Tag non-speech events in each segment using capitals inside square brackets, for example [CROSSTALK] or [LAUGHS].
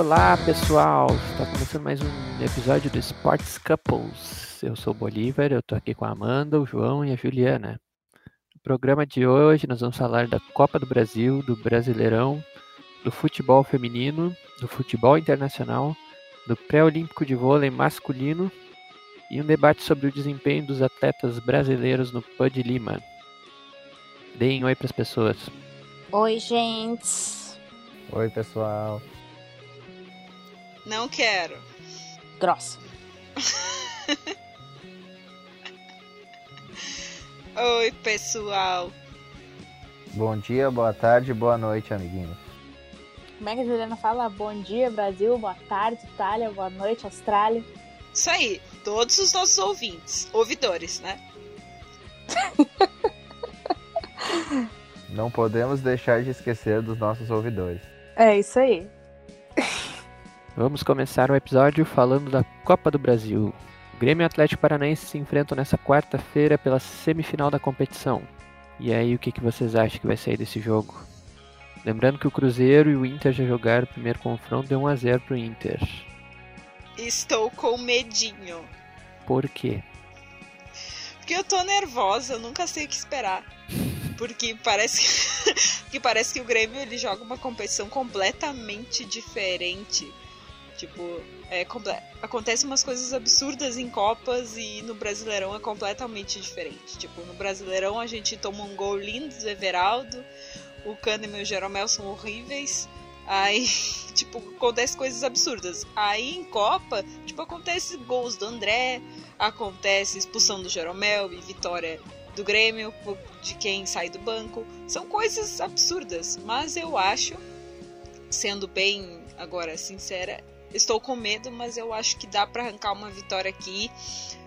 Olá pessoal, está começando mais um episódio do Sports Couples. Eu sou o Bolívar, eu tô aqui com a Amanda, o João e a Juliana. No programa de hoje nós vamos falar da Copa do Brasil, do Brasileirão, do futebol feminino, do futebol internacional, do pré-olímpico de vôlei masculino e um debate sobre o desempenho dos atletas brasileiros no PUD Lima. Deem oi para as pessoas. Oi, gente. Oi, pessoal. Não quero. Grossa. [LAUGHS] Oi, pessoal. Bom dia, boa tarde, boa noite, amiguinhos. Como é que a Juliana fala? Bom dia, Brasil. Boa tarde, Itália. Boa noite, Austrália. Isso aí, todos os nossos ouvintes, ouvidores, né? [LAUGHS] Não podemos deixar de esquecer dos nossos ouvidores. É isso aí. Vamos começar o episódio falando da Copa do Brasil. O Grêmio e o Atlético Paranaense se enfrentam nessa quarta-feira pela semifinal da competição. E aí, o que, que vocês acham que vai sair desse jogo? Lembrando que o Cruzeiro e o Inter já jogaram o primeiro confronto, deu 1x0 pro Inter. Estou com medinho. Por quê? Porque eu tô nervosa, eu nunca sei o que esperar. Porque parece que, [LAUGHS] que parece que o Grêmio ele joga uma competição completamente diferente. Tipo, é, comple... acontecem umas coisas absurdas em Copas e no Brasileirão é completamente diferente. Tipo, no Brasileirão a gente toma um gol lindo do Everaldo, o Kahneman e o Jeromel são horríveis. Aí, [LAUGHS] tipo, acontece coisas absurdas. Aí em Copa, tipo, acontece gols do André, acontece expulsão do Jeromel e vitória do Grêmio, de quem sai do banco. São coisas absurdas, mas eu acho, sendo bem agora sincera, estou com medo, mas eu acho que dá para arrancar uma vitória aqui,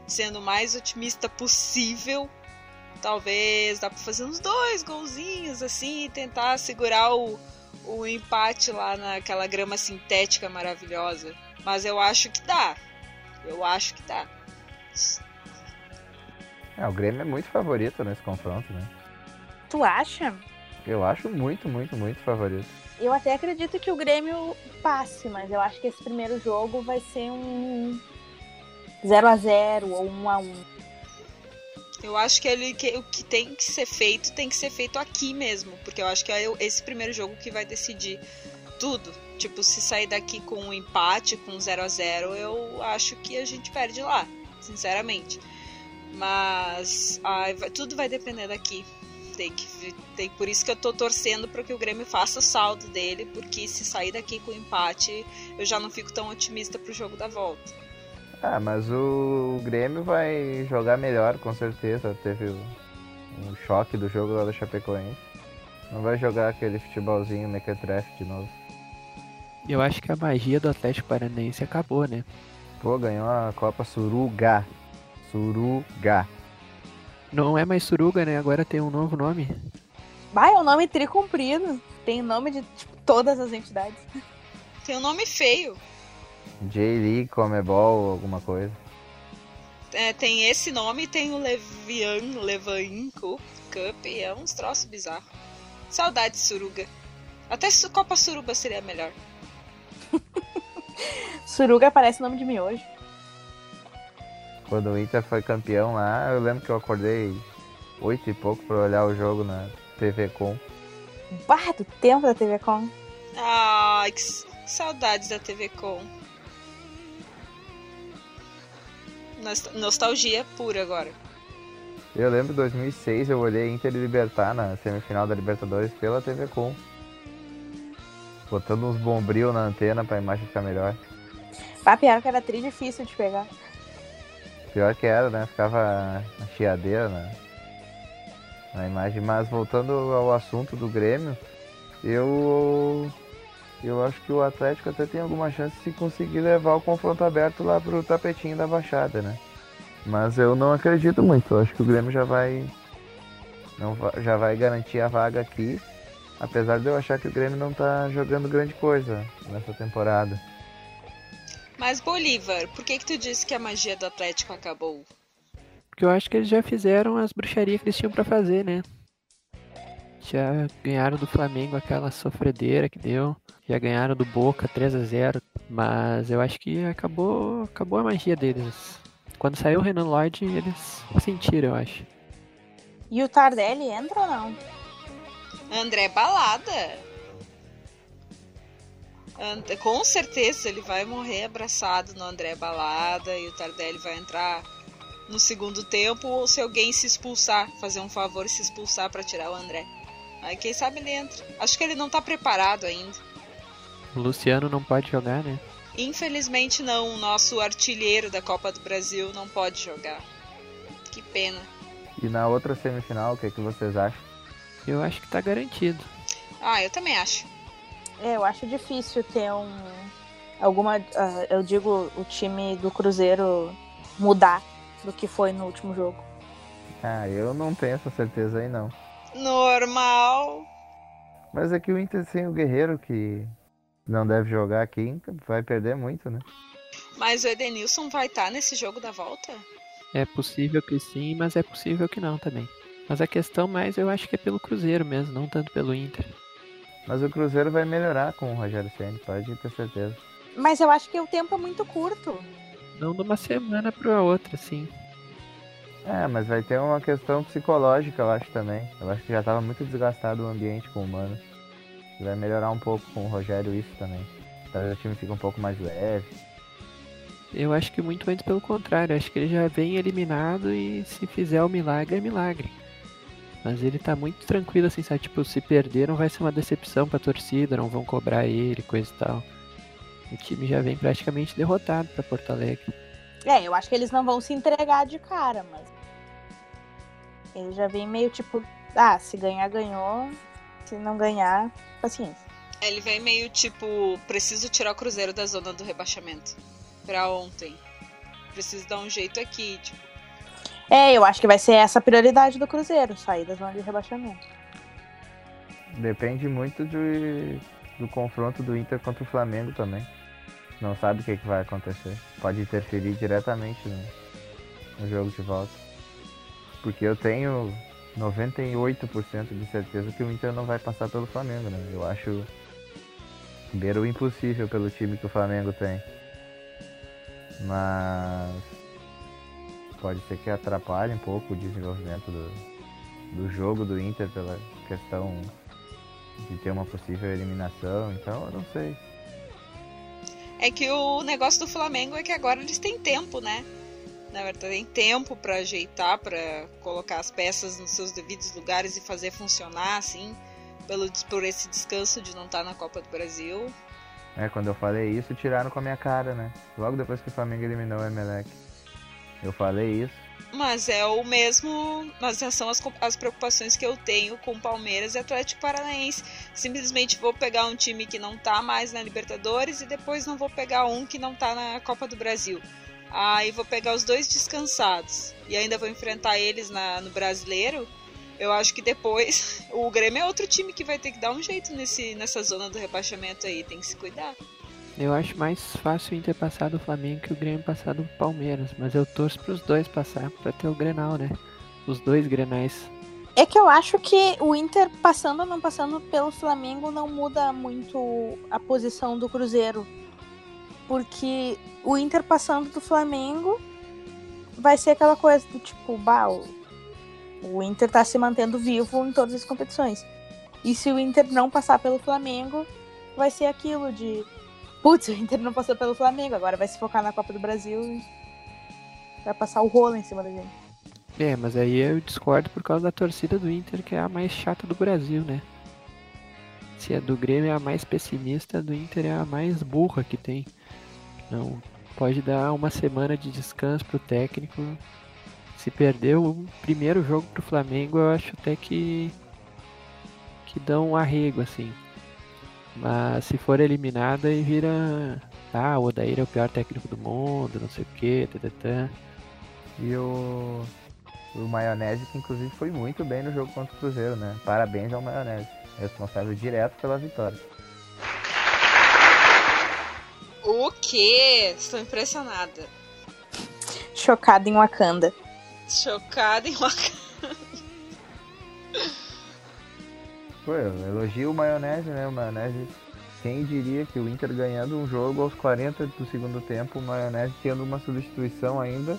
sendo o mais otimista possível. Talvez dá para fazer uns dois golzinhos assim e tentar segurar o, o empate lá naquela grama sintética maravilhosa. Mas eu acho que dá. Eu acho que dá. É, o Grêmio é muito favorito nesse confronto, né? Tu acha? Eu acho muito, muito, muito favorito. Eu até acredito que o Grêmio passe, mas eu acho que esse primeiro jogo vai ser um 0 a 0 ou 1 a 1. Eu acho que, ele, que o que tem que ser feito tem que ser feito aqui mesmo, porque eu acho que é esse primeiro jogo que vai decidir tudo. Tipo, se sair daqui com um empate, com 0 a 0 eu acho que a gente perde lá, sinceramente. Mas tudo vai depender daqui. Tem que, tem, por isso que eu tô torcendo para que o Grêmio faça o saldo dele, porque se sair daqui com empate, eu já não fico tão otimista pro jogo da volta. Ah, mas o Grêmio vai jogar melhor, com certeza. Teve um choque do jogo lá da Chapecoense. Não vai jogar aquele futebolzinho mequetrefe de novo. Eu acho que a magia do Atlético Paranaense acabou, né? Pô, ganhou a Copa Suruga. Suruga. Não é mais Suruga, né? Agora tem um novo nome. Vai, é um nome tricomprido. Tem nome de tipo, todas as entidades. Tem um nome feio. J-League, Comebol, alguma coisa. É, tem esse nome, tem o Levian, Levain Cup, Cup, é uns troços bizarros. Saudade de Suruga. Até Copa Suruba seria melhor. [LAUGHS] Suruga parece nome de miojo. Quando o Inter foi campeão lá, eu lembro que eu acordei oito e pouco pra olhar o jogo na TV Com. Bah, do tempo da TV Com. Ai, que saudades da TV Com. Nostalgia pura agora. Eu lembro 2006 eu olhei Inter e Libertar na semifinal da Libertadores pela TV Com. Botando uns bombril na antena pra imagem ficar melhor. Pior que era tri difícil de pegar. Pior que era, né? Ficava a chiadeira na, na imagem. Mas voltando ao assunto do Grêmio, eu eu acho que o Atlético até tem alguma chance de conseguir levar o confronto aberto lá pro tapetinho da Baixada, né? Mas eu não acredito muito. Eu acho que o Grêmio já vai não já vai garantir a vaga aqui, apesar de eu achar que o Grêmio não tá jogando grande coisa nessa temporada. Mas Bolívar, por que que tu disse que a magia do Atlético acabou? Porque eu acho que eles já fizeram as bruxarias que eles tinham pra fazer, né? Já ganharam do Flamengo aquela sofredeira que deu. Já ganharam do Boca 3 a 0 Mas eu acho que acabou, acabou a magia deles. Quando saiu o Renan Lloyd, eles sentiram, eu acho. E o Tardelli entra ou não? André Balada. And- Com certeza ele vai morrer abraçado no André Balada e o Tardelli vai entrar no segundo tempo ou se alguém se expulsar, fazer um favor e se expulsar pra tirar o André. Aí quem sabe ele entra. Acho que ele não tá preparado ainda. O Luciano não pode jogar, né? Infelizmente não, o nosso artilheiro da Copa do Brasil não pode jogar. Que pena. E na outra semifinal, o que, que vocês acham? Eu acho que tá garantido. Ah, eu também acho. É, eu acho difícil ter um. Alguma. ah, eu digo, o time do Cruzeiro mudar do que foi no último jogo. Ah, eu não tenho essa certeza aí não. Normal. Mas é que o Inter sem o Guerreiro, que não deve jogar aqui, vai perder muito, né? Mas o Edenilson vai estar nesse jogo da volta? É possível que sim, mas é possível que não também. Mas a questão mais eu acho que é pelo Cruzeiro mesmo, não tanto pelo Inter. Mas o Cruzeiro vai melhorar com o Rogério Ceni, pode ter certeza. Mas eu acho que o tempo é muito curto. Não de uma semana pra outra, sim. É, mas vai ter uma questão psicológica, eu acho também. Eu acho que já estava muito desgastado o ambiente com o Mano. Vai melhorar um pouco com o Rogério isso também. Talvez o time fique um pouco mais leve. Eu acho que muito antes pelo contrário. Acho que ele já vem eliminado e se fizer o milagre, é milagre. Mas ele tá muito tranquilo, assim, sabe? Tipo, se perder não vai ser uma decepção pra torcida, não vão cobrar ele, coisa e tal. O time já vem praticamente derrotado pra Porto Alegre. É, eu acho que eles não vão se entregar de cara, mas. Ele já vem meio tipo, ah, se ganhar, ganhou. Se não ganhar, paciência. Ele vem meio tipo, preciso tirar o Cruzeiro da zona do rebaixamento. Pra ontem. Preciso dar um jeito aqui, tipo. É, eu acho que vai ser essa a prioridade do Cruzeiro, sair da zona de rebaixamento. Depende muito de, do confronto do Inter contra o Flamengo também. Não sabe o que, que vai acontecer. Pode interferir diretamente no, no jogo de volta. Porque eu tenho 98% de certeza que o Inter não vai passar pelo Flamengo, né? Eu acho beira o impossível pelo time que o Flamengo tem. Mas pode ser que atrapalhe um pouco o desenvolvimento do, do jogo do Inter pela questão de ter uma possível eliminação, então eu não sei. É que o negócio do Flamengo é que agora eles têm tempo, né? Na verdade, tem tempo pra ajeitar, pra colocar as peças nos seus devidos lugares e fazer funcionar, assim, pelo, por esse descanso de não estar na Copa do Brasil. É, quando eu falei isso, tiraram com a minha cara, né? Logo depois que o Flamengo eliminou o Emelec. Eu falei isso. Mas é o mesmo. Mas são as, as preocupações que eu tenho com Palmeiras e Atlético Paranaense. Simplesmente vou pegar um time que não tá mais na Libertadores e depois não vou pegar um que não tá na Copa do Brasil. Aí vou pegar os dois descansados e ainda vou enfrentar eles na, no brasileiro. Eu acho que depois [LAUGHS] o Grêmio é outro time que vai ter que dar um jeito nesse, nessa zona do rebaixamento aí, tem que se cuidar. Eu acho mais fácil o Inter passar do Flamengo que o Grêmio passar do Palmeiras, mas eu torço pros dois passar pra ter o Grenal, né? Os dois Grenais. É que eu acho que o Inter passando ou não passando pelo Flamengo não muda muito a posição do Cruzeiro. Porque o Inter passando do Flamengo vai ser aquela coisa do tipo, bah, o Inter tá se mantendo vivo em todas as competições. E se o Inter não passar pelo Flamengo, vai ser aquilo de putz, o Inter não passou pelo Flamengo, agora vai se focar na Copa do Brasil e vai passar o rolo em cima da gente. É, mas aí eu discordo por causa da torcida do Inter, que é a mais chata do Brasil, né? Se a do Grêmio é a mais pessimista, a do Inter é a mais burra que tem. Não pode dar uma semana de descanso pro técnico. Se perder o primeiro jogo pro Flamengo, eu acho até que que dão um arrego assim. Mas se for eliminada aí vira. Ah, o Odair é o pior técnico do mundo, não sei o que, tatatã. E o, o Maionese, que inclusive foi muito bem no jogo contra o Cruzeiro, né? Parabéns ao Maionese, responsável direto pela vitória. O quê? Estou impressionada. Chocada em Wakanda. Chocada em uma. Pô, eu elogio o maionese, né? O maionese. Quem diria que o Inter ganhando um jogo aos 40 do segundo tempo, o maionese tendo uma substituição ainda,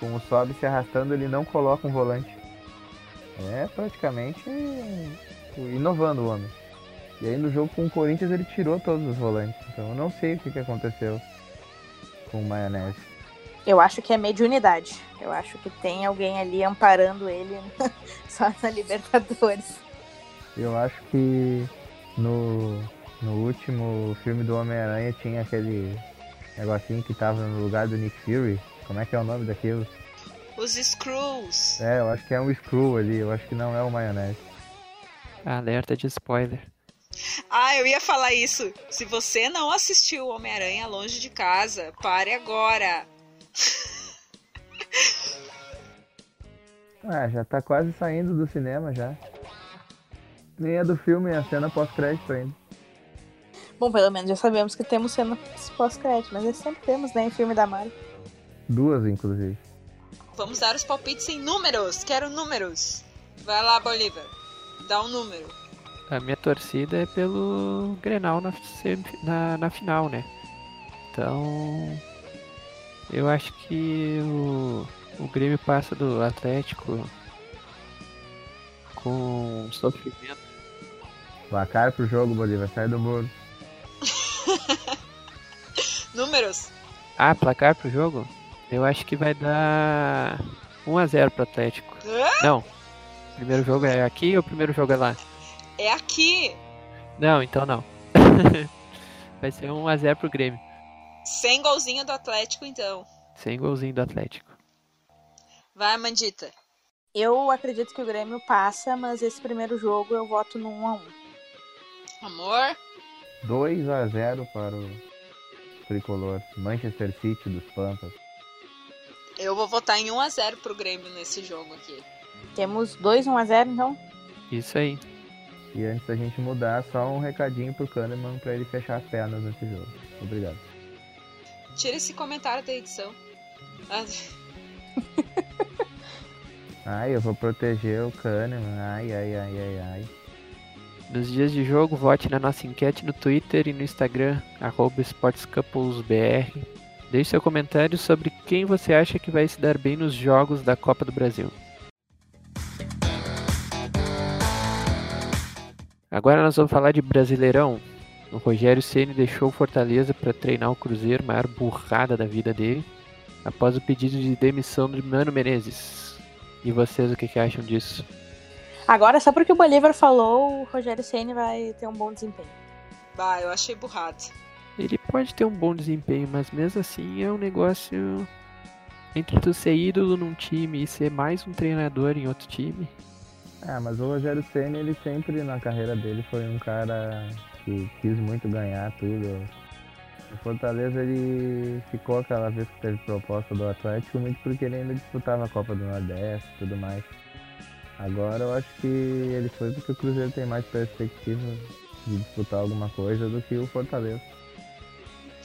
com o sobe se arrastando, ele não coloca um volante. É praticamente inovando o homem. E aí no jogo com o Corinthians ele tirou todos os volantes. Então eu não sei o que, que aconteceu com o maionese. Eu acho que é mediunidade. Eu acho que tem alguém ali amparando ele [LAUGHS] só na Libertadores. Eu acho que no, no último filme do Homem-Aranha tinha aquele negocinho que tava no lugar do Nick Fury. Como é que é o nome daquilo? Os Screws. É, eu acho que é um Screw ali. Eu acho que não é o maionese. Alerta de spoiler. Ah, eu ia falar isso. Se você não assistiu Homem-Aranha Longe de Casa, pare agora. ah, já tá quase saindo do cinema já. Nem é do filme, é a cena pós-crédito ainda. Bom, pelo menos já sabemos que temos cena pós-crédito, mas sempre temos, né, em filme da Marvel. Duas, inclusive. Vamos dar os palpites em números. Quero números. Vai lá, Bolívar. Dá um número. A minha torcida é pelo Grenal na, na, na final, né? Então. Eu acho que o, o Grêmio passa do Atlético com sofrimento. Placar pro jogo, Bolívar, sai do muro. [LAUGHS] Números. Ah, placar pro jogo? Eu acho que vai dar 1x0 pro Atlético. Hã? Não. O primeiro jogo é aqui ou o primeiro jogo é lá? É aqui. Não, então não. [LAUGHS] vai ser 1x0 pro Grêmio. Sem golzinho do Atlético, então. Sem golzinho do Atlético. Vai, Mandita. Eu acredito que o Grêmio passa, mas esse primeiro jogo eu voto no 1x1. Amor? 2 a 0 para o tricolor Manchester City dos Pampas. Eu vou votar em 1x0 pro Grêmio nesse jogo aqui. Temos 2 1x0 então? Isso aí. E antes da gente mudar, só um recadinho pro Kahneman para ele fechar as pernas nesse jogo. Obrigado. Tira esse comentário da edição. Ah, [LAUGHS] Ai, eu vou proteger o Kahneman. Ai, ai, ai, ai, ai. Nos dias de jogo, vote na nossa enquete no Twitter e no Instagram, SportsCouplesBR. Deixe seu comentário sobre quem você acha que vai se dar bem nos jogos da Copa do Brasil. Agora nós vamos falar de Brasileirão. O Rogério Ceni deixou Fortaleza para treinar o Cruzeiro, maior burrada da vida dele, após o pedido de demissão do Mano Menezes. E vocês o que, que acham disso? Agora, só porque o Bolívar falou, o Rogério Ceni vai ter um bom desempenho. bah, eu achei burrado. Ele pode ter um bom desempenho, mas mesmo assim é um negócio entre tu ser ídolo num time e ser mais um treinador em outro time. Ah, mas o Rogério Senna, ele sempre na carreira dele foi um cara que quis muito ganhar tudo. O Fortaleza ele ficou aquela vez que teve proposta do Atlético muito porque ele ainda disputava a Copa do Nordeste e tudo mais. Agora eu acho que ele foi porque o Cruzeiro tem mais perspectiva de disputar alguma coisa do que o Fortaleza.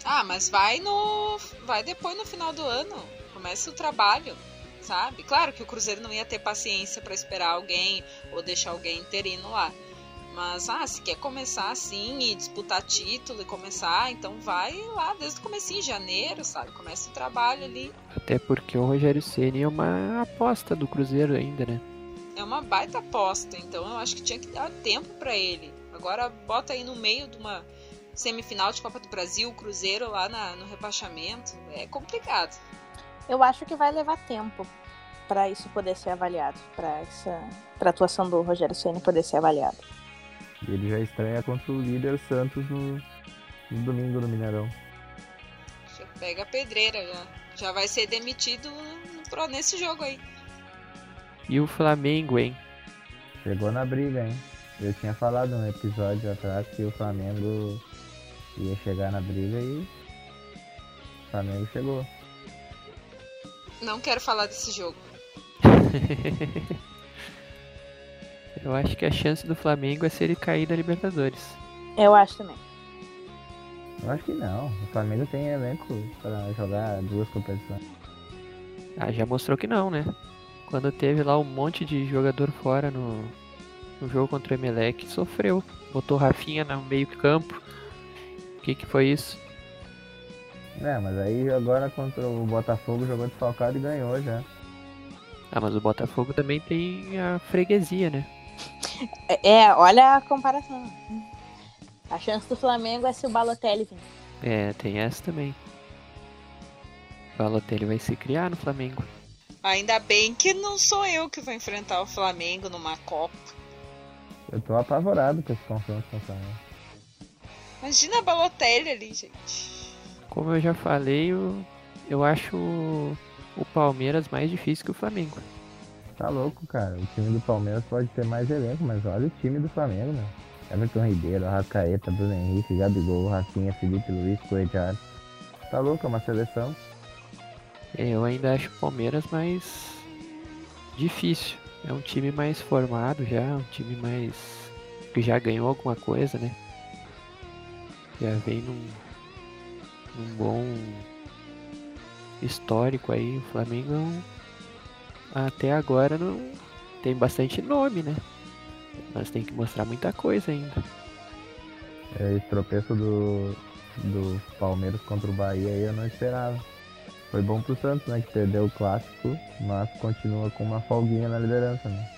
Ah, mas vai no. Vai depois no final do ano. Começa o trabalho, sabe? Claro que o Cruzeiro não ia ter paciência pra esperar alguém ou deixar alguém interino lá. Mas, ah, se quer começar assim e disputar título e começar, então vai lá desde o começo em janeiro, sabe? Começa o trabalho ali. Até porque o Rogério Ceni é uma aposta do Cruzeiro ainda, né? É uma baita aposta, então eu acho que tinha que dar tempo pra ele. Agora bota aí no meio de uma semifinal de Copa do Brasil, o Cruzeiro lá na- no rebaixamento. É complicado. Eu acho que vai levar tempo para isso poder ser avaliado, para essa pra atuação do Rogério Ceni poder ser avaliada. E ele já estreia contra o líder Santos no, no domingo no Mineirão. Já pega a pedreira, já. Já vai ser demitido pro- nesse jogo aí. E o Flamengo, hein? Chegou na briga, hein? Eu tinha falado no episódio atrás que o Flamengo ia chegar na briga e o Flamengo chegou. Não quero falar desse jogo. [LAUGHS] Eu acho que a chance do Flamengo é se ele cair da Libertadores. Eu acho também. Eu acho que não. O Flamengo tem elenco para jogar duas competições. Ah, já mostrou que não, né? Quando teve lá um monte de jogador fora no, no jogo contra o Emelec sofreu. Botou Rafinha no meio campo. O que, que foi isso? É, mas aí agora contra o Botafogo jogou desfalcado e ganhou já. Ah, mas o Botafogo também tem a freguesia, né? É, olha a comparação. A chance do Flamengo é se o Balotelli vir. É, tem essa também. O Balotelli vai se criar no Flamengo. Ainda bem que não sou eu que vou enfrentar o Flamengo numa Copa. Eu tô apavorado com esse confronto com o Flamengo. Imagina a Balotelli ali, gente. Como eu já falei, eu, eu acho o, o Palmeiras mais difícil que o Flamengo. Tá louco, cara. O time do Palmeiras pode ter mais elenco, mas olha o time do Flamengo, né? Everton Ribeiro, Arrascaeta, Bruno Henrique, Gabigol, Rafinha, Felipe Luiz, Coedjar. Tá louco, é uma seleção. Eu ainda acho o Palmeiras mais difícil. É um time mais formado já, um time mais. que já ganhou alguma coisa, né? Já vem num, num bom histórico aí. O Flamengo até agora não tem bastante nome, né? Mas tem que mostrar muita coisa ainda. É, esse tropeço do, do Palmeiras contra o Bahia aí eu não esperava. Foi bom pro Santos, né? Que perdeu o clássico, mas continua com uma folguinha na liderança, né?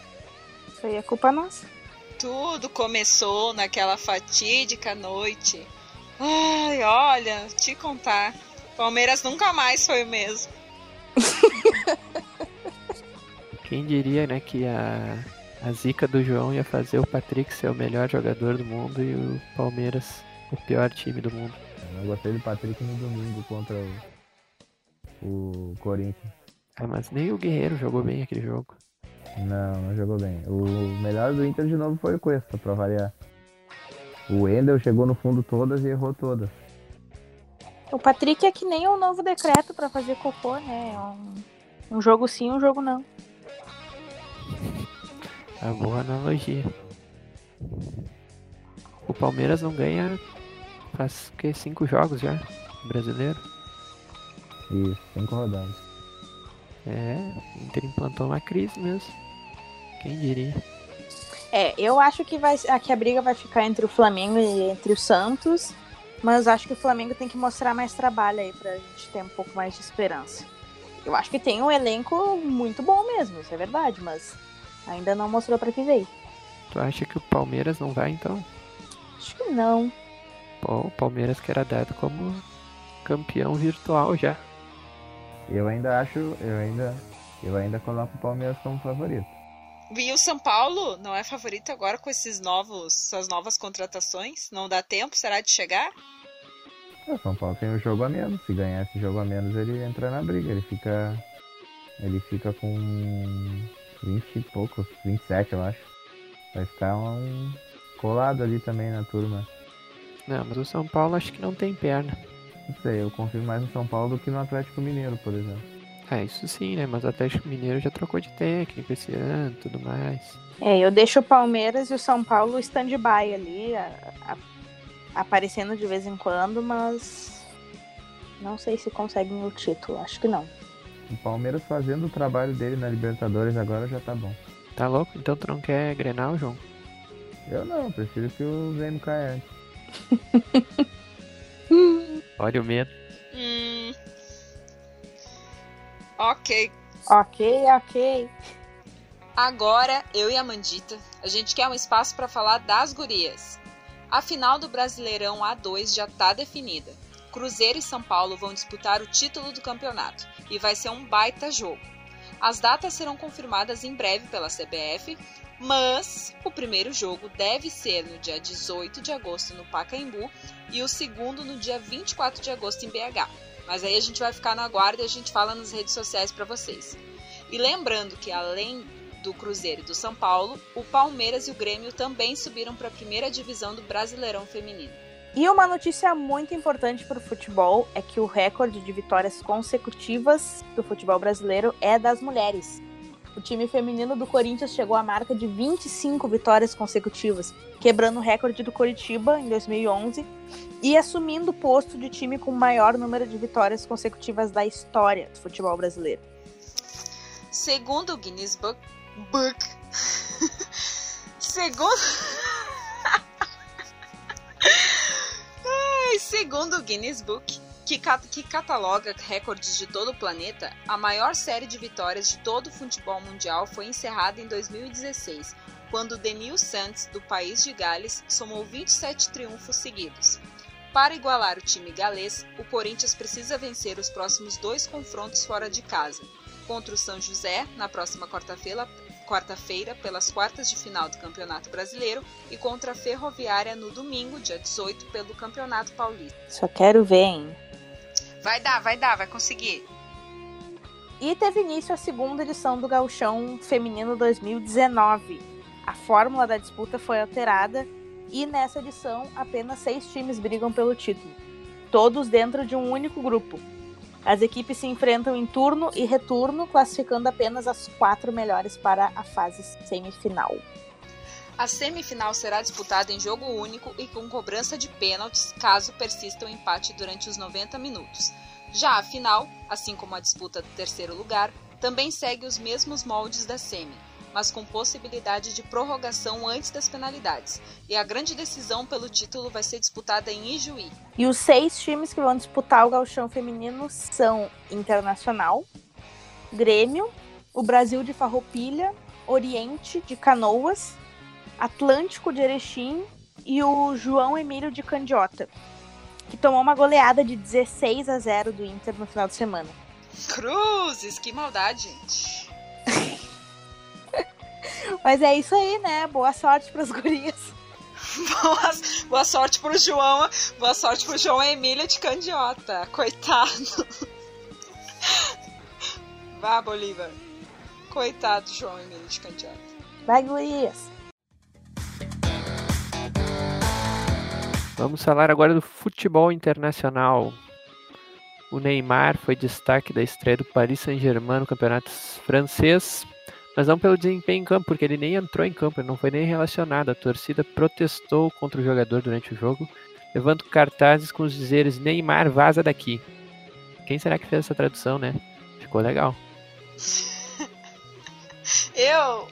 Isso aí é culpa nossa. Tudo começou naquela fatídica noite. Ai, olha, te contar. Palmeiras nunca mais foi o mesmo. [LAUGHS] Quem diria, né, que a, a zica do João ia fazer o Patrick ser o melhor jogador do mundo e o Palmeiras o pior time do mundo. Eu gostei do Patrick no domingo contra o, o Corinthians. Ah, mas nem o Guerreiro jogou bem aquele jogo. Não, não jogou bem. O melhor do Inter de novo foi o Cuesta, pra variar. O Wendel chegou no fundo todas e errou todas. O Patrick é que nem o novo decreto pra fazer cocô, né? É Um, um jogo sim, um jogo não. A boa analogia. O Palmeiras não ganha faz que cinco jogos já, brasileiro. Isso, cinco rodadas. É, o Inter implantou uma crise mesmo. Quem diria? É, eu acho que, vai, que a briga vai ficar entre o Flamengo e entre o Santos. Mas acho que o Flamengo tem que mostrar mais trabalho aí pra gente ter um pouco mais de esperança. Eu acho que tem um elenco muito bom mesmo, isso é verdade, mas ainda não mostrou pra que veio. Tu acha que o Palmeiras não vai então? Acho que não. Pô, o Palmeiras que era dado como campeão virtual já. Eu ainda acho, eu ainda, eu ainda coloco o Palmeiras como favorito. E o São Paulo não é favorito agora com esses novos, suas novas contratações? Não dá tempo, será de chegar? O São Paulo tem um jogo a menos. Se ganhar esse jogo a menos, ele entra na briga. Ele fica. Ele fica com 20 e poucos, 27 eu acho. Vai ficar um colado ali também na turma. Não, mas o São Paulo acho que não tem perna. Não sei, eu confio mais no São Paulo do que no Atlético Mineiro, por exemplo. Ah, isso sim, né? Mas o Atlético Mineiro já trocou de técnico esse ano tudo mais. É, eu deixo o Palmeiras e o São Paulo stand-by ali, a- a- aparecendo de vez em quando, mas não sei se conseguem o título, acho que não. O Palmeiras fazendo o trabalho dele na Libertadores agora já tá bom. Tá louco? Então tu não quer Grenal, João? Eu não, prefiro que o Grêmio caia antes. [LAUGHS] Olha o medo. Hum. Ok. Ok, ok. Agora, eu e a Mandita, a gente quer um espaço para falar das gurias. A final do Brasileirão A2 já tá definida. Cruzeiro e São Paulo vão disputar o título do campeonato e vai ser um baita jogo. As datas serão confirmadas em breve pela CBF, mas o primeiro jogo deve ser no dia 18 de agosto no Pacaembu e o segundo no dia 24 de agosto em BH. Mas aí a gente vai ficar na guarda e a gente fala nas redes sociais para vocês. E lembrando que além do Cruzeiro e do São Paulo, o Palmeiras e o Grêmio também subiram para a primeira divisão do Brasileirão Feminino. E uma notícia muito importante para o futebol é que o recorde de vitórias consecutivas do futebol brasileiro é das mulheres. O time feminino do Corinthians chegou à marca de 25 vitórias consecutivas, quebrando o recorde do Coritiba em 2011 e assumindo o posto de time com o maior número de vitórias consecutivas da história do futebol brasileiro. Segundo o Guinness Book, Book [LAUGHS] Segundo. [LAUGHS] Segundo o Guinness Book, que, que cataloga recordes de todo o planeta, a maior série de vitórias de todo o futebol mundial foi encerrada em 2016, quando Denil Santos, do país de Gales, somou 27 triunfos seguidos. Para igualar o time galês, o Corinthians precisa vencer os próximos dois confrontos fora de casa, contra o São José, na próxima quarta-feira, quarta-feira pelas quartas de final do Campeonato Brasileiro e contra a Ferroviária no domingo, dia 18, pelo Campeonato Paulista. Só quero ver, hein? Vai dar, vai dar, vai conseguir. E teve início a segunda edição do Gauchão Feminino 2019. A fórmula da disputa foi alterada e nessa edição apenas seis times brigam pelo título, todos dentro de um único grupo. As equipes se enfrentam em turno e retorno, classificando apenas as quatro melhores para a fase semifinal. A semifinal será disputada em jogo único e com cobrança de pênaltis caso persista o empate durante os 90 minutos. Já a final, assim como a disputa do terceiro lugar, também segue os mesmos moldes da semi, mas com possibilidade de prorrogação antes das penalidades. E a grande decisão pelo título vai ser disputada em Ijuí. E os seis times que vão disputar o gauchão feminino são Internacional, Grêmio, o Brasil de Farroupilha, Oriente de Canoas, Atlântico de Erechim e o João Emílio de Candiota, que tomou uma goleada de 16 a 0 do Inter no final de semana. Cruzes, que maldade, gente. Mas é isso aí, né? Boa sorte para as [LAUGHS] gurias. Boa, boa sorte pro João, boa sorte pro João Emílio de Candiota, coitado. Vá, Bolívar. Coitado do João Emílio de Candiota. Vai, gurias. Vamos falar agora do futebol internacional. O Neymar foi destaque da estreia do Paris Saint-Germain no campeonato francês, mas não pelo desempenho em campo, porque ele nem entrou em campo, ele não foi nem relacionado. A torcida protestou contra o jogador durante o jogo, levando cartazes com os dizeres Neymar vaza daqui. Quem será que fez essa tradução, né? Ficou legal. [LAUGHS] Eu.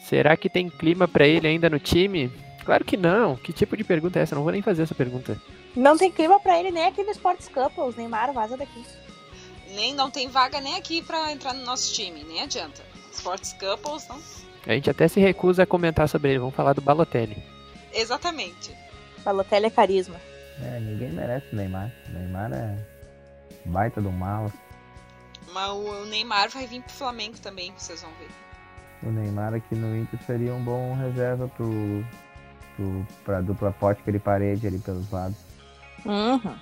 Será que tem clima para ele ainda no time? Claro que não. Que tipo de pergunta é essa? Não vou nem fazer essa pergunta. Não tem clima para ele nem aqui no Sports Couples. Neymar vaza daqui. Nem não tem vaga nem aqui para entrar no nosso time, nem adianta. Sports Couples, não. A gente até se recusa a comentar sobre ele. Vamos falar do Balotelli. Exatamente. Balotelli é carisma. É, ninguém merece o Neymar. O Neymar é baita do mal. Mas o Neymar vai vir pro Flamengo também, vocês vão ver. O Neymar aqui no Inter seria um bom reserva pro, pro, pra dupla Pótica e parede ali pelos lados. Uhum.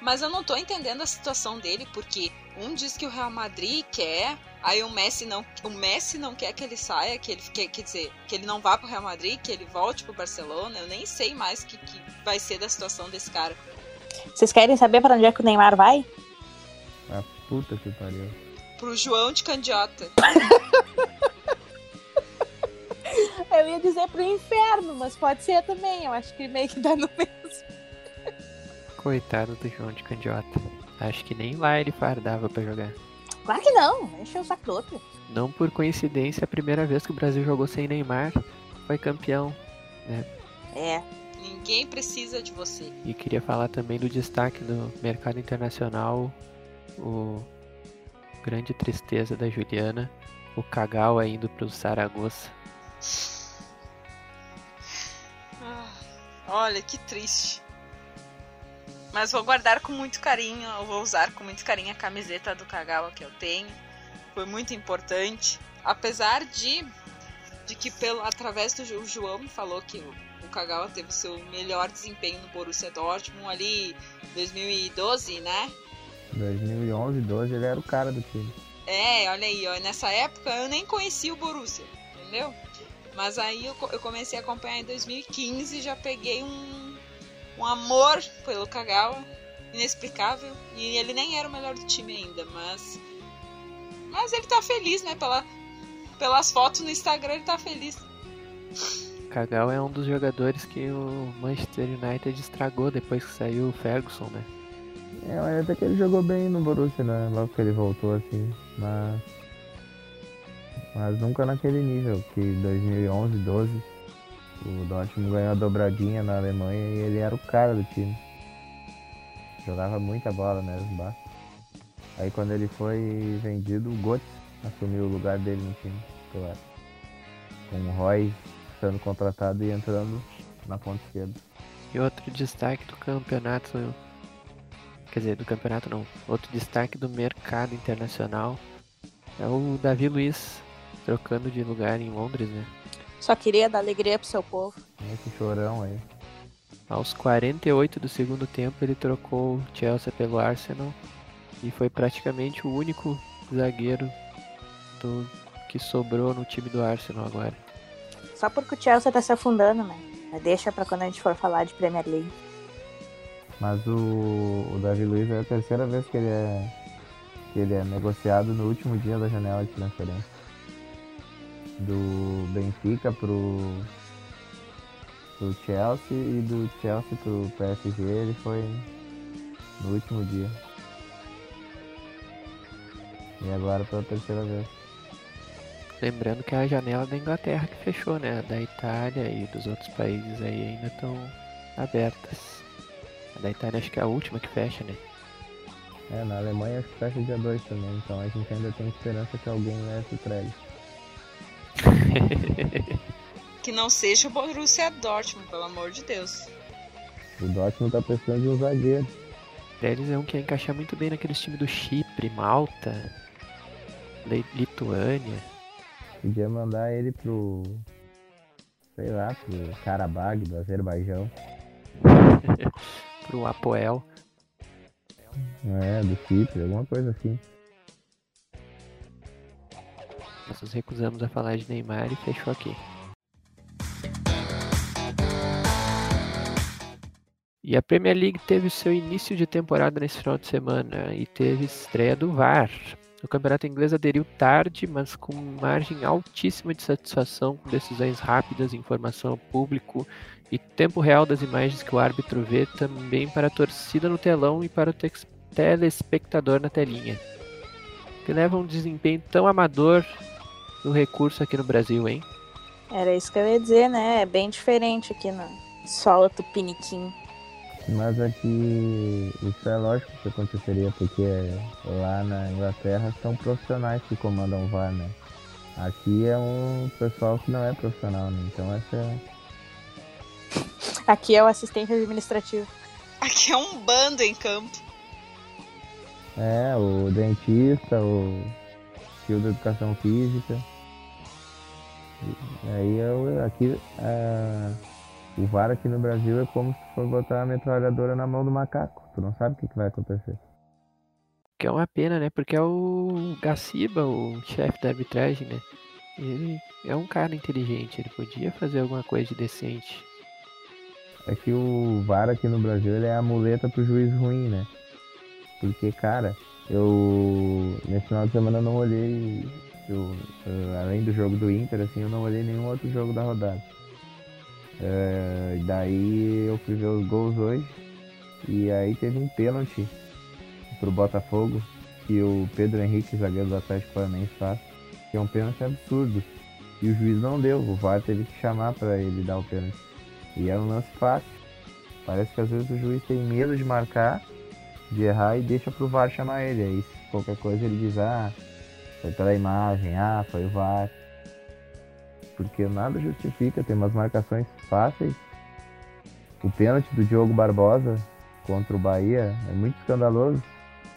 Mas eu não tô entendendo a situação dele, porque um diz que o Real Madrid quer, aí o Messi não, o Messi não quer que ele saia, que ele quer, quer dizer, que ele não vá pro Real Madrid, que ele volte pro Barcelona. Eu nem sei mais o que, que vai ser da situação desse cara. Vocês querem saber para onde é que o Neymar vai? A puta que pariu. Pro João de Candiota. [LAUGHS] Eu ia dizer pro inferno, mas pode ser também. Eu acho que meio que dá no mesmo. Coitado do João de Candiota. Acho que nem lá ele fardava para jogar. Claro que não. Encheu o saco do outro. Não por coincidência, a primeira vez que o Brasil jogou sem Neymar foi campeão. Né? É. Ninguém precisa de você. E queria falar também do destaque do mercado internacional, o grande tristeza da Juliana, o Cagal indo pro Saragossa. Ah, olha, que triste. Mas vou guardar com muito carinho, vou usar com muito carinho a camiseta do Kagawa que eu tenho. Foi muito importante. Apesar de, de que pelo, através do o João me falou que o, o Kagawa teve o seu melhor desempenho no Borussia Dortmund ali 2012, né? 2011, 12 ele era o cara do time. É, olha aí, ó, nessa época eu nem conhecia o Borussia, entendeu? Mas aí eu, eu comecei a acompanhar em 2015 e já peguei um, um amor pelo Kagawa inexplicável. E ele nem era o melhor do time ainda, mas. Mas ele tá feliz, né? Pela, pelas fotos no Instagram ele tá feliz. Cagal é um dos jogadores que o Manchester United estragou depois que saiu o Ferguson, né? É, mas até que ele jogou bem no Borussia, né? Logo que ele voltou, assim. Mas. Mas nunca naquele nível, que 2011, 12, o Dortmund ganhou a dobradinha na Alemanha e ele era o cara do time. Jogava muita bola mesmo, bah. Aí quando ele foi vendido, o Götze assumiu o lugar dele no time, claro. Com o Roy sendo contratado e entrando na ponta esquerda. E outro destaque do campeonato. Quer dizer, do campeonato não. Outro destaque do mercado internacional é o Davi Luiz trocando de lugar em Londres, né? Só queria dar alegria pro seu povo. Esse chorão aí. Aos 48 do segundo tempo ele trocou o Chelsea pelo Arsenal e foi praticamente o único zagueiro do que sobrou no time do Arsenal agora. Só porque o Chelsea tá se afundando, né? Mas deixa pra quando a gente for falar de Premier League. Mas o, o Davi Luiz é a terceira vez que ele é, que ele é negociado no último dia da janela de transferência. Do Benfica pro, pro Chelsea e do Chelsea pro PSG ele foi no último dia. E agora pela terceira vez. Lembrando que é a janela da Inglaterra que fechou, né? A da Itália e dos outros países aí ainda estão abertas. A da Itália acho que é a última que fecha, né? É, na Alemanha acho que fecha dia 2 também, então a gente ainda tem esperança que alguém leve o. [LAUGHS] Que não seja o Borussia Dortmund, pelo amor de Deus. O Dortmund tá precisando de um zagueiro. Trellis é um que ia encaixar muito bem naqueles times do Chipre, Malta, Lituânia. Podia mandar ele pro. sei lá, pro Karabag do Azerbaijão. [LAUGHS] pro Apoel. É, do Chipre, alguma coisa assim. Nós nos recusamos a falar de Neymar e fechou aqui. E a Premier League teve seu início de temporada nesse final de semana e teve estreia do VAR. O campeonato inglês aderiu tarde, mas com margem altíssima de satisfação, com decisões rápidas, informação ao público e tempo real das imagens que o árbitro vê também para a torcida no telão e para o telespectador na telinha. Que leva um desempenho tão amador no recurso aqui no Brasil, hein? Era isso que eu ia dizer, né? É bem diferente aqui no solo tupiniquim. Mas aqui isso é lógico que aconteceria, porque lá na Inglaterra são profissionais que comandam o VAR, né? Aqui é um pessoal que não é profissional, né? Então essa é. Aqui é o assistente administrativo. Aqui é um bando em campo. É, o dentista, o da educação física. E aí eu, aqui é, o VAR aqui no Brasil é como se for botar a metralhadora na mão do macaco. Tu não sabe o que, que vai acontecer. Que é uma pena, né? Porque é o Gaciba, o chefe da arbitragem, né? Ele é um cara inteligente, ele podia fazer alguma coisa de decente. É que o VAR aqui no Brasil ele é a muleta pro juiz ruim, né? Porque, cara, eu nesse final de semana não olhei, eu, além do jogo do Inter, assim, eu não olhei nenhum outro jogo da rodada. Eh, daí eu fui ver os gols hoje e aí teve um pênalti pro Botafogo que o Pedro Henrique, zagueiro do Atlético Paranaense, faz, que é um pênalti absurdo. E o juiz não deu, o VAR teve que chamar para ele dar o pênalti. E era um lance fácil. Parece que às vezes o juiz tem medo de marcar, de errar e deixa pro VAR chamar ele. Aí se qualquer coisa ele diz, ah, foi pela imagem, ah, foi o VAR. Porque nada justifica, tem umas marcações fáceis. O pênalti do Diogo Barbosa contra o Bahia é muito escandaloso.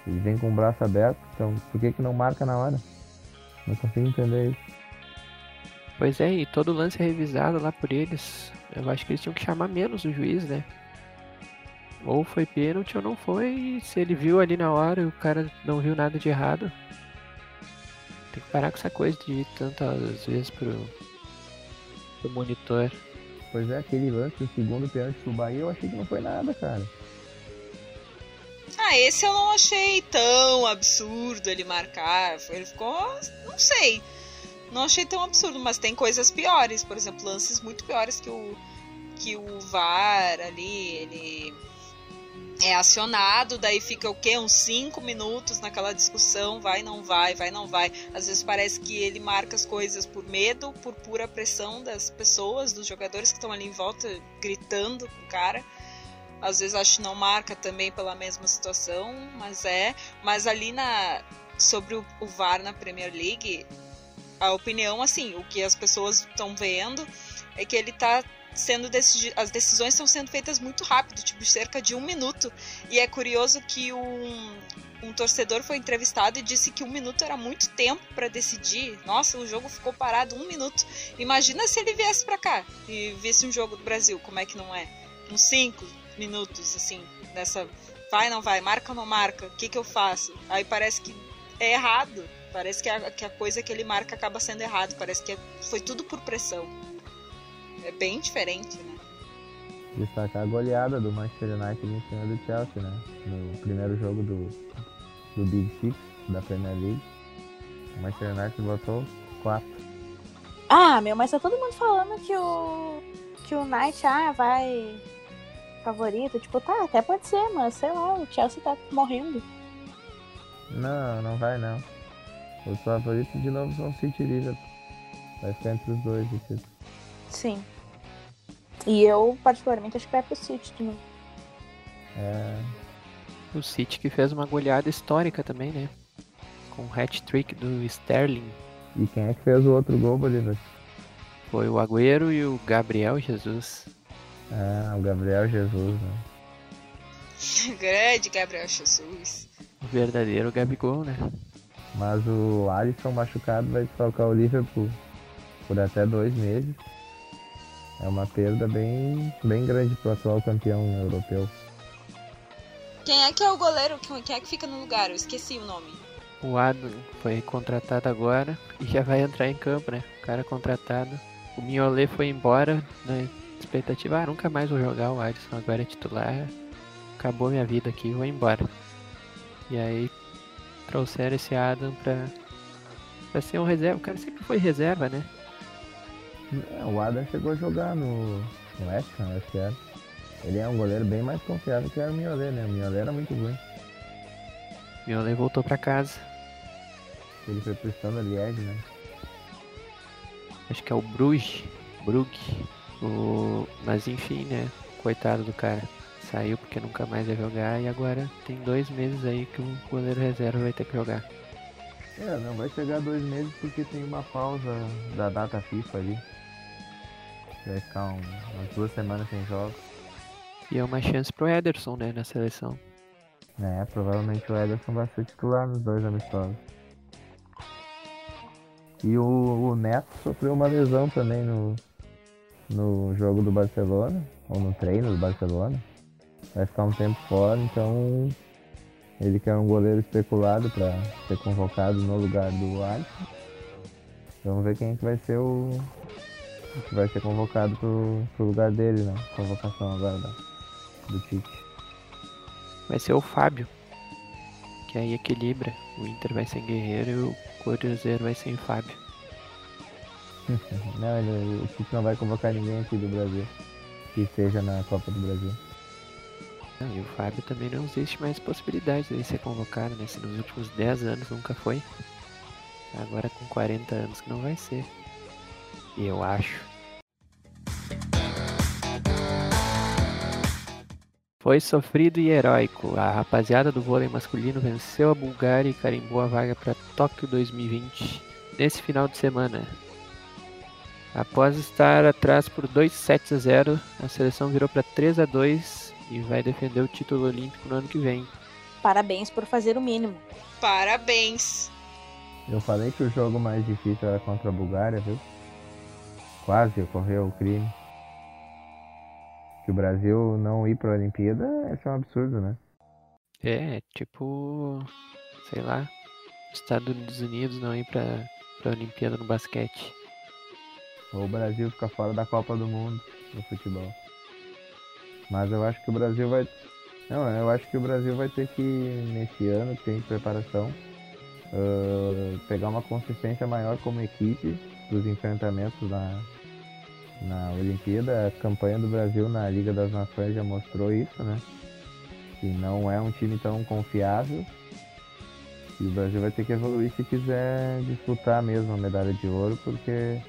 Ele vem com o braço aberto, então por que, que não marca na hora? Não consigo entender isso. Pois é, e todo lance é revisado lá por eles. Eu acho que eles tinham que chamar menos o juiz, né? Ou foi pênalti ou não foi, e se ele viu ali na hora e o cara não viu nada de errado. Tem que parar com essa coisa de ir tantas vezes pro, pro monitor. Pois é, aquele lance, o segundo pênalti pro Bahia, eu achei que não foi nada, cara. Ah, esse eu não achei tão absurdo ele marcar. Ele ficou. Não sei. Não achei tão absurdo, mas tem coisas piores. Por exemplo, lances muito piores que o. Que o VAR ali, ele. É acionado, daí fica o quê? Uns 5 minutos naquela discussão, vai, não vai, vai, não vai. Às vezes parece que ele marca as coisas por medo, por pura pressão das pessoas, dos jogadores que estão ali em volta gritando com o cara. Às vezes acho que não marca também pela mesma situação, mas é. Mas ali na sobre o, o VAR na Premier League, a opinião, assim, o que as pessoas estão vendo é que ele tá sendo as decisões estão sendo feitas muito rápido, tipo cerca de um minuto. E é curioso que um, um torcedor foi entrevistado e disse que um minuto era muito tempo para decidir. Nossa, o jogo ficou parado um minuto. Imagina se ele viesse para cá e visse um jogo do Brasil, como é que não é? Uns cinco minutos, assim, nessa vai não vai, marca ou não marca, o que que eu faço? Aí parece que é errado. Parece que a, que a coisa que ele marca acaba sendo errado. Parece que é, foi tudo por pressão. É bem diferente, né? Destacar a goleada do Manchester United em cima do Chelsea, né? No primeiro jogo do, do Big Six da Premier League. O Manchester United botou 4. Ah, meu, mas tá todo mundo falando que o. que o Knight ah, vai favorito. Tipo, tá, até pode ser, mas sei lá, o Chelsea tá morrendo. Não, não vai não. Os favoritos de novo são City e Liverpool. Vai ficar entre os dois, tipo. Sim. E eu, particularmente, acho que vai pro City de novo. É. O City que fez uma goleada histórica também, né? Com o hat-trick do Sterling. E quem é que fez o outro gol, Bolívar? Foi o Agüero e o Gabriel Jesus. Ah, o Gabriel Jesus, né? [LAUGHS] Grande Gabriel Jesus. O verdadeiro Gabigol, né? Mas o Alisson machucado vai tocar o Liverpool por até dois meses. É uma perda bem, bem grande pro atual campeão europeu. Quem é que é o goleiro? Quem é que fica no lugar? Eu esqueci o nome. O Adam foi contratado agora e já vai entrar em campo, né? O cara contratado. O Mignolet foi embora na expectativa, ah, nunca mais vou jogar o Alisson, agora é titular. Acabou minha vida aqui, vou embora. E aí trouxeram esse Adam pra, pra ser um reserva. O cara sempre foi reserva, né? É, o Adam chegou a jogar no, no West Ham, acho que era. Ele é um goleiro bem mais confiável que era o Miolet, né? O Miolet era muito ruim. Miolet voltou pra casa. Ele foi pro Standard Liège, né? Acho que é o Bruges. Brugge. O... Mas enfim, né? Coitado do cara. Saiu porque nunca mais ia jogar e agora tem dois meses aí que o goleiro reserva vai ter que jogar. É, não vai chegar dois meses porque tem uma pausa da data FIFA ali. Vai ficar um, umas duas semanas sem jogos. E é uma chance pro Ederson, né, na seleção. É, provavelmente o Ederson vai ser titular nos dois amistosos. E o, o Neto sofreu uma lesão também no, no jogo do Barcelona, ou no treino do Barcelona. Vai ficar um tempo fora, então ele que é um goleiro especulado para ser convocado no lugar do Alisson. Vamos ver quem é que vai ser o que vai ser convocado pro, pro lugar dele na convocação agora da, do Tite. Vai ser o Fábio, que aí equilibra. O Inter vai sem Guerreiro e o Cruzeiro vai sem Fábio. [LAUGHS] não, ele, o Tite não vai convocar ninguém aqui do Brasil que seja na Copa do Brasil. Não, e o Fábio também não existe mais possibilidade de ser convocado, né? Se nos últimos 10 anos nunca foi. Agora com 40 anos que não vai ser. Eu acho. Foi sofrido e heróico. A rapaziada do vôlei masculino venceu a Bulgária e carimbou a vaga para Tóquio 2020 nesse final de semana. Após estar atrás por 2 sets a 0, a seleção virou para 3 a 2 e vai defender o título olímpico no ano que vem. Parabéns por fazer o mínimo. Parabéns. Eu falei que o jogo mais difícil era contra a Bulgária, viu? Quase ocorreu o crime. Que o Brasil não ir para a Olimpíada, é um absurdo, né? É, tipo, sei lá, Estados Unidos não ir para a Olimpíada no basquete. Ou o Brasil fica fora da Copa do Mundo no futebol. Mas eu acho que o Brasil vai. Não, eu acho que o Brasil vai ter que, nesse ano, tem preparação, uh, pegar uma consistência maior como equipe dos enfrentamentos na, na Olimpíada. A campanha do Brasil na Liga das Nações já mostrou isso, né? que não é um time tão confiável. E o Brasil vai ter que evoluir se quiser disputar mesmo a medalha de ouro, porque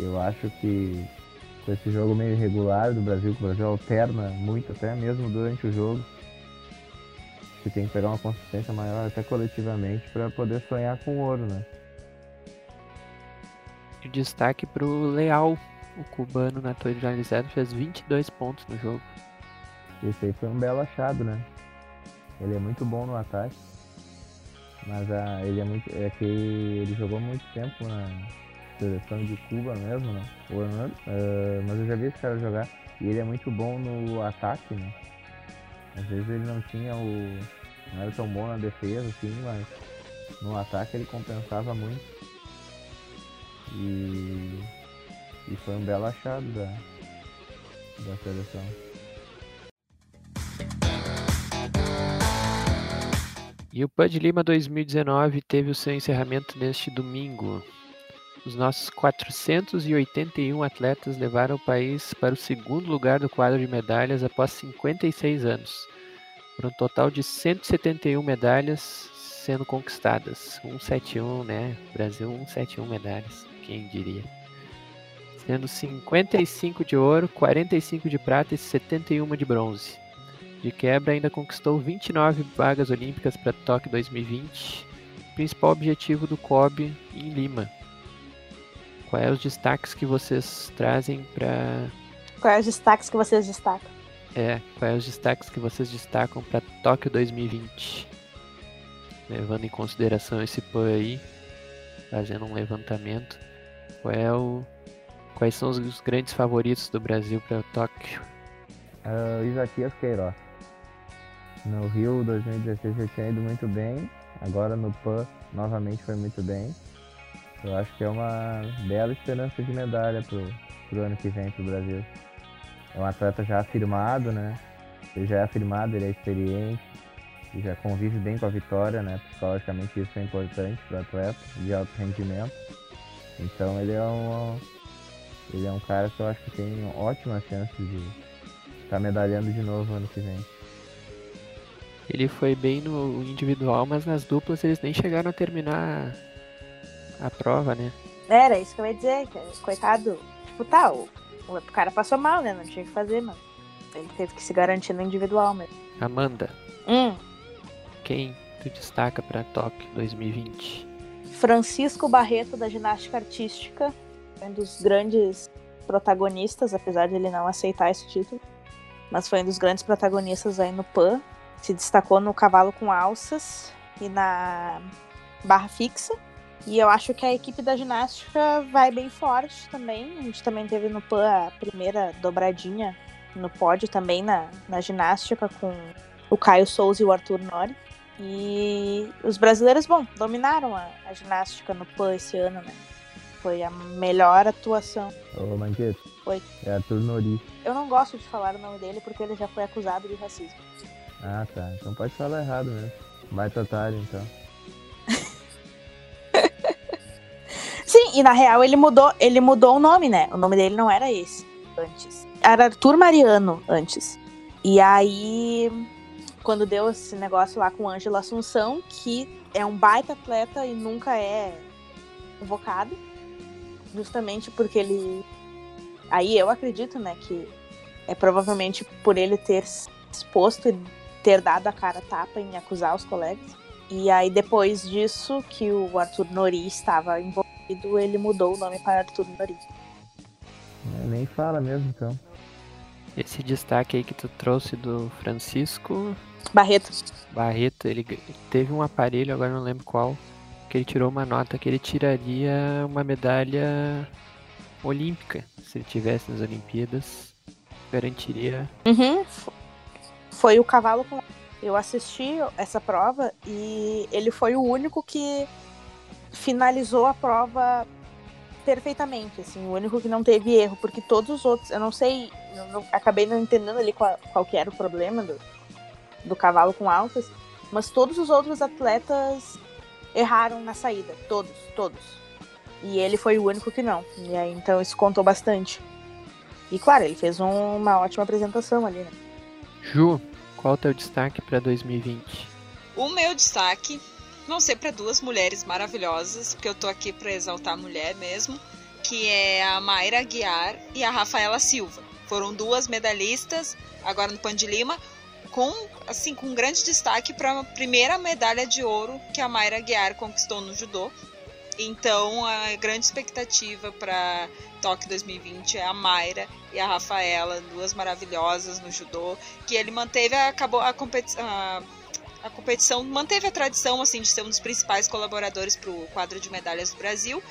eu acho que com esse jogo meio irregular do Brasil, que o Brasil alterna muito até mesmo durante o jogo, que tem que pegar uma consistência maior até coletivamente para poder sonhar com ouro, né? Destaque para o Leal, o cubano naturalizado, fez 22 pontos no jogo. Esse aí foi um belo achado, né? Ele é muito bom no ataque. Mas ah, ele é muito. É que ele jogou muito tempo na seleção de Cuba mesmo, né? Uh, mas eu já vi esse cara jogar. E ele é muito bom no ataque, né? Às vezes ele não tinha o. não era tão bom na defesa, assim, mas no ataque ele compensava muito. E. E foi um belo achado da, da seleção. E o PUD Lima 2019 teve o seu encerramento neste domingo. Os nossos 481 atletas levaram o país para o segundo lugar do quadro de medalhas após 56 anos, por um total de 171 medalhas sendo conquistadas. 171, né? Brasil 171 medalhas, quem diria. Sendo 55 de ouro, 45 de prata e 71 de bronze. De quebra, ainda conquistou 29 vagas olímpicas para Tóquio 2020, principal objetivo do COB em Lima, Quais os destaques que vocês trazem para. Quais os destaques que vocês destacam? É, quais os destaques que vocês destacam para Tóquio 2020? Levando em consideração esse PAN aí, fazendo um levantamento. Qual é o... Quais são os grandes favoritos do Brasil para Tóquio? Uh, Isaquias Queiroz. No Rio 2016 já tinha ido muito bem, agora no PAN novamente foi muito bem. Eu acho que é uma bela esperança de medalha pro, pro ano que vem pro Brasil. É um atleta já afirmado, né? Ele já é afirmado, ele é experiente, ele já convive bem com a vitória, né? Psicologicamente isso é importante para o atleta de alto rendimento. Então ele é um ele é um cara que eu acho que tem ótimas chances de estar tá medalhando de novo ano que vem. Ele foi bem no individual, mas nas duplas eles nem chegaram a terminar a prova, né? Era isso que eu ia dizer, coitado, tipo, tá, o, o cara passou mal, né? Não tinha o que fazer, mano. Ele teve que se garantir no individual mesmo. Amanda. Hum. Quem tu destaca para Tóquio 2020? Francisco Barreto, da ginástica artística, um dos grandes protagonistas, apesar de ele não aceitar esse título. Mas foi um dos grandes protagonistas aí no PAN. Se destacou no cavalo com alças e na barra fixa. E eu acho que a equipe da ginástica vai bem forte também. A gente também teve no PAN a primeira dobradinha no pódio também na, na ginástica com o Caio Souza e o Arthur Nori. E os brasileiros, bom, dominaram a, a ginástica no PAN esse ano, né? Foi a melhor atuação. Ô, Manqueto. Oi. É Arthur Nori. Eu não gosto de falar o nome dele porque ele já foi acusado de racismo. Ah, tá. Então pode falar errado mesmo. Vai totalho, então. E na real ele mudou, ele mudou o nome, né? O nome dele não era esse antes. Era Arthur Mariano antes. E aí, quando deu esse negócio lá com Ângelo Assunção, que é um baita atleta e nunca é convocado, justamente porque ele. Aí eu acredito, né, que é provavelmente por ele ter exposto e ter dado a cara tapa em acusar os colegas. E aí, depois disso, que o Arthur Nori estava envolvido ele mudou o nome para Arthur Nori. É, nem fala mesmo, então. Esse destaque aí que tu trouxe do Francisco Barreto. Barreto, ele teve um aparelho, agora não lembro qual, que ele tirou uma nota que ele tiraria uma medalha olímpica. Se ele tivesse nas Olimpíadas, garantiria. Uhum. Foi o cavalo com. Eu assisti essa prova e ele foi o único que finalizou a prova perfeitamente, assim, o único que não teve erro, porque todos os outros, eu não sei, eu não, acabei não entendendo ali qual, qual que era o problema do, do cavalo com altas, mas todos os outros atletas erraram na saída, todos, todos. E ele foi o único que não. E aí, então isso contou bastante. E claro, ele fez um, uma ótima apresentação ali, né? Ju, qual o teu destaque para 2020? O meu destaque vão ser para duas mulheres maravilhosas, porque eu tô aqui para exaltar a mulher mesmo, que é a Mayra Aguiar e a Rafaela Silva. Foram duas medalhistas agora no Pan de Lima, com assim com grande destaque para a primeira medalha de ouro que a Mayra Aguiar conquistou no judô. Então, a grande expectativa para Tóquio 2020 é a Mayra e a Rafaela, duas maravilhosas no judô, que ele manteve acabou a competição a competição manteve a tradição assim de ser um dos principais colaboradores para o quadro de medalhas do Brasil.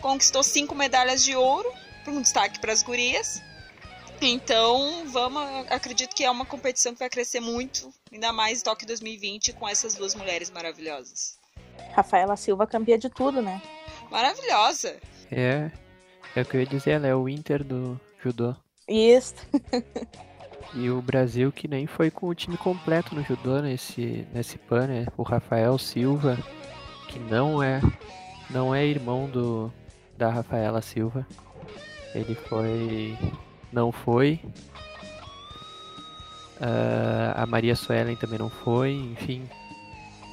Conquistou cinco medalhas de ouro, um destaque para as gurias. Então, vamos, acredito que é uma competição que vai crescer muito, ainda mais Tóquio 2020 com essas duas mulheres maravilhosas. Rafaela Silva campeã de tudo, né? Maravilhosa. É, é o que eu ia dizer, ela é o Inter do judô. Isso. [LAUGHS] E o Brasil que nem foi com o time completo no judô nesse, nesse PAN, né? O Rafael Silva, que não é não é irmão do da Rafaela Silva. Ele foi. não foi. Uh, a Maria Suelen também não foi, enfim.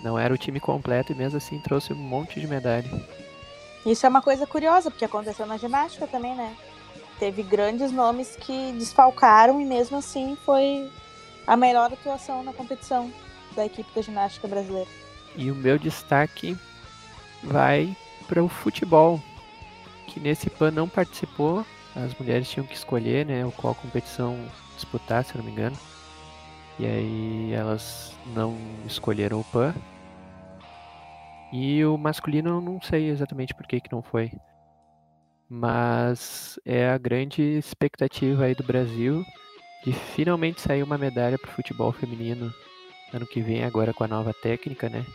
Não era o time completo e mesmo assim trouxe um monte de medalha. Isso é uma coisa curiosa, porque aconteceu na ginástica também, né? Teve grandes nomes que desfalcaram e mesmo assim foi a melhor atuação na competição da equipe da ginástica brasileira. E o meu destaque vai para o futebol, que nesse PAN não participou. As mulheres tinham que escolher, né, qual competição disputar, se não me engano. E aí elas não escolheram o PAN. E o masculino eu não sei exatamente por que, que não foi. Mas é a grande expectativa aí do Brasil de finalmente sair uma medalha para o futebol feminino ano que vem, agora com a nova técnica, né?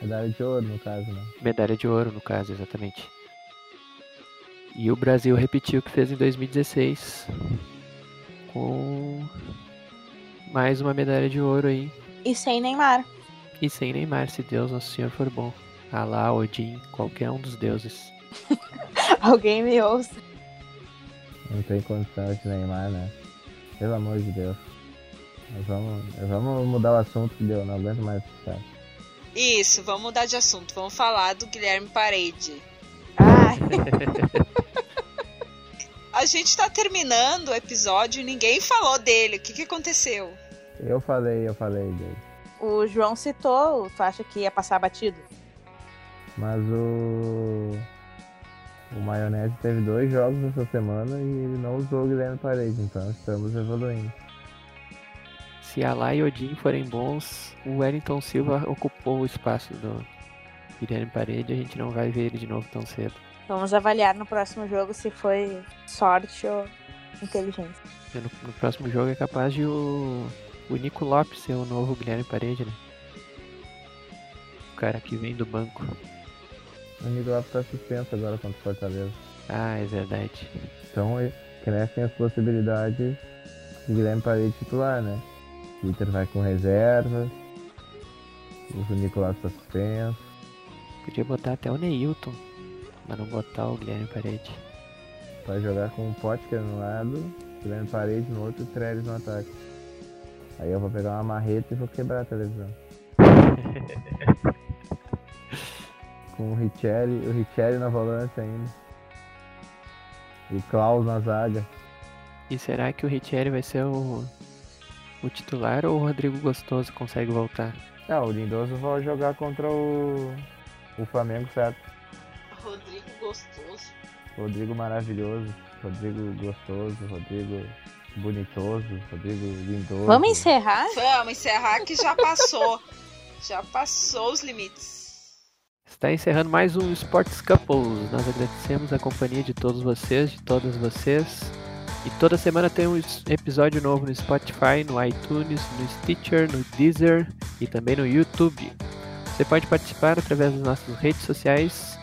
Medalha de ouro, no caso, né? Medalha de ouro, no caso, exatamente. E o Brasil repetiu o que fez em 2016 com mais uma medalha de ouro aí. E sem Neymar. E sem Neymar, se Deus Nosso Senhor for bom. Alá, Odin, qualquer um dos deuses. [LAUGHS] Alguém me ouça. Não tem condição de Neymar, né? Pelo amor de Deus. Nós vamos, vamos mudar o assunto que deu, não aguento mais ficar. Isso, vamos mudar de assunto. Vamos falar do Guilherme Parede. Ai. [LAUGHS] A gente tá terminando o episódio e ninguém falou dele. O que, que aconteceu? Eu falei, eu falei dele. O João citou, tu acha que ia passar batido? Mas o. O Maionese teve dois jogos essa semana e ele não usou o Guilherme Parede, então estamos evoluindo. Se Alá e Odin forem bons, o Wellington Silva ocupou o espaço do Guilherme Parede a gente não vai ver ele de novo tão cedo. Vamos avaliar no próximo jogo se foi sorte ou inteligência. No, no próximo jogo é capaz de o, o Nico Lopes ser o novo Guilherme Parede, né? O cara que vem do banco. O Nicolau tá suspenso agora contra o Fortaleza. Ah, é verdade. Então crescem as possibilidades de Guilherme Parede titular, né? O Inter vai com reserva. O Nicolau tá suspenso. Podia botar até o Neilton, mas não botar o Guilherme Parede. Vai jogar com o Potker no lado, Guilherme Parede no outro e Trellis no ataque. Aí eu vou pegar uma marreta e vou quebrar a televisão. [LAUGHS] com o Richelli, o Richelli na volância ainda. E o Klaus na zaga. E será que o Richelli vai ser o, o titular ou o Rodrigo Gostoso consegue voltar? Não, o Lindoso vai jogar contra o, o Flamengo, certo? Rodrigo Gostoso. Rodrigo maravilhoso, Rodrigo gostoso, Rodrigo bonitoso, Rodrigo lindoso. Vamos encerrar? Vamos encerrar que já passou. já passou os limites. Está encerrando mais um Sports Couples. Nós agradecemos a companhia de todos vocês, de todas vocês. E toda semana tem um episódio novo no Spotify, no iTunes, no Stitcher, no Deezer e também no YouTube. Você pode participar através das nossas redes sociais,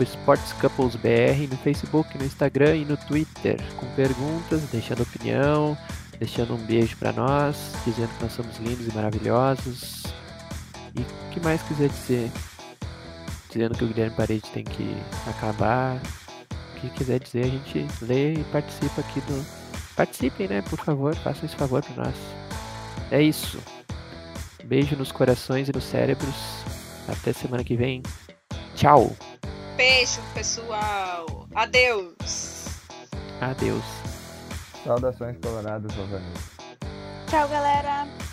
SportsCouplesBR, no Facebook, no Instagram e no Twitter, com perguntas, deixando opinião, deixando um beijo para nós, dizendo que nós somos lindos e maravilhosos. E o que mais quiser dizer? dizendo que o Guilherme Parede tem que acabar. O que quiser dizer, a gente lê e participa aqui do. Participem, né? Por favor, façam esse favor para nós. É isso. Beijo nos corações e nos cérebros. Até semana que vem. Tchau. Beijo, pessoal. Adeus. Adeus. Saudações coloradas, novamente. Tchau, galera.